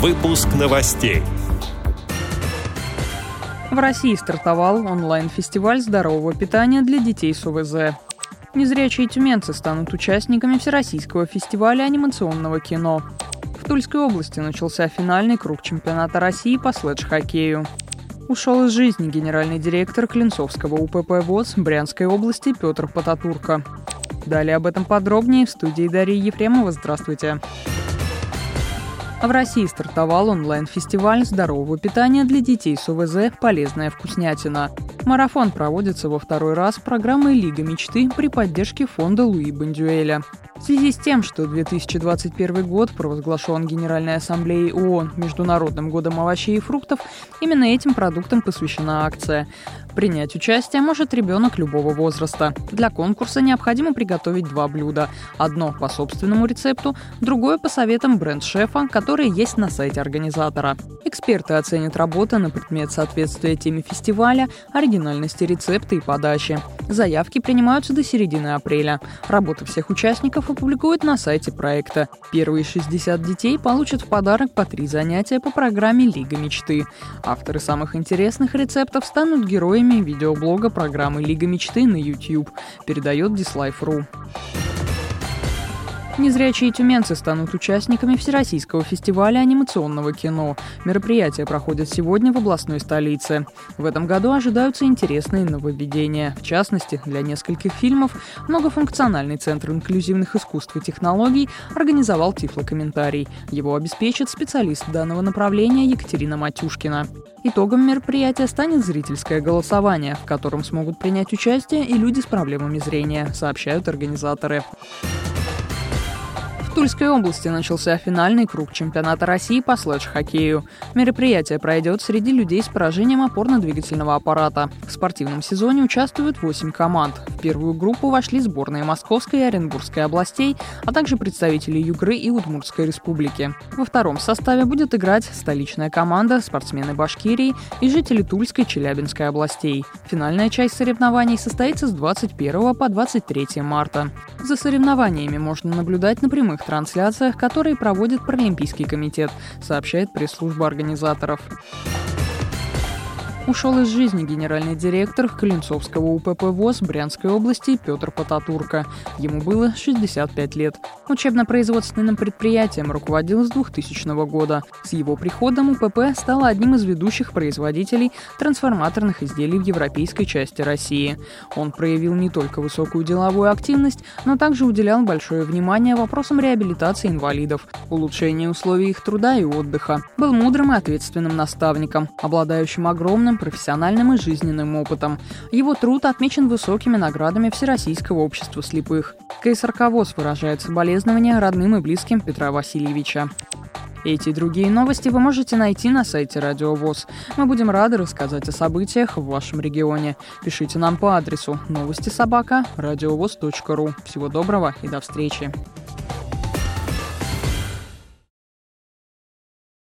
Выпуск новостей. В России стартовал онлайн-фестиваль здорового питания для детей с ОВЗ. Незрячие тюменцы станут участниками Всероссийского фестиваля анимационного кино. В Тульской области начался финальный круг чемпионата России по следж-хоккею. Ушел из жизни генеральный директор Клинцовского УПП ВОЗ Брянской области Петр Потатурко. Далее об этом подробнее в студии Дарьи Ефремова. Здравствуйте. Здравствуйте. В России стартовал онлайн-фестиваль здорового питания для детей с ОВЗ «Полезная вкуснятина». Марафон проводится во второй раз программой «Лига мечты» при поддержке фонда Луи Бандюэля. В связи с тем, что 2021 год провозглашен Генеральной Ассамблеей ООН Международным годом овощей и фруктов, именно этим продуктам посвящена акция. Принять участие может ребенок любого возраста. Для конкурса необходимо приготовить два блюда. Одно по собственному рецепту, другое по советам бренд-шефа, которые есть на сайте организатора. Эксперты оценят работы на предмет соответствия теме фестиваля, оригинальности рецепта и подачи. Заявки принимаются до середины апреля. Работы всех участников опубликуют на сайте проекта. Первые 60 детей получат в подарок по три занятия по программе «Лига мечты». Авторы самых интересных рецептов станут героями видеоблога программы «Лига мечты» на YouTube, передает Dislife.ru. Незрячие тюменцы станут участниками Всероссийского фестиваля анимационного кино. Мероприятие проходит сегодня в областной столице. В этом году ожидаются интересные нововведения. В частности, для нескольких фильмов многофункциональный центр инклюзивных искусств и технологий организовал тифлокомментарий. Его обеспечит специалист данного направления Екатерина Матюшкина. Итогом мероприятия станет зрительское голосование, в котором смогут принять участие и люди с проблемами зрения, сообщают организаторы. В Тульской области начался финальный круг чемпионата России по следж-хоккею. Мероприятие пройдет среди людей с поражением опорно-двигательного аппарата. В спортивном сезоне участвуют 8 команд. В первую группу вошли сборные Московской и Оренбургской областей, а также представители Югры и Удмуртской республики. Во втором составе будет играть столичная команда, спортсмены Башкирии и жители Тульской и Челябинской областей. Финальная часть соревнований состоится с 21 по 23 марта. За соревнованиями можно наблюдать на прямых прямых трансляциях, которые проводит Паралимпийский комитет, сообщает пресс-служба организаторов. Ушел из жизни генеральный директор Клинцовского УПП ВОЗ Брянской области Петр Потатурко. Ему было 65 лет. Учебно-производственным предприятием руководил с 2000 года. С его приходом УПП стало одним из ведущих производителей трансформаторных изделий в европейской части России. Он проявил не только высокую деловую активность, но также уделял большое внимание вопросам реабилитации инвалидов, улучшения условий их труда и отдыха. Был мудрым и ответственным наставником, обладающим огромным огромным профессиональным и жизненным опытом. Его труд отмечен высокими наградами Всероссийского общества слепых. КСРК ВОЗ выражает соболезнования родным и близким Петра Васильевича. Эти и другие новости вы можете найти на сайте Радио ВОЗ. Мы будем рады рассказать о событиях в вашем регионе. Пишите нам по адресу новости собака ру. Всего доброго и до встречи.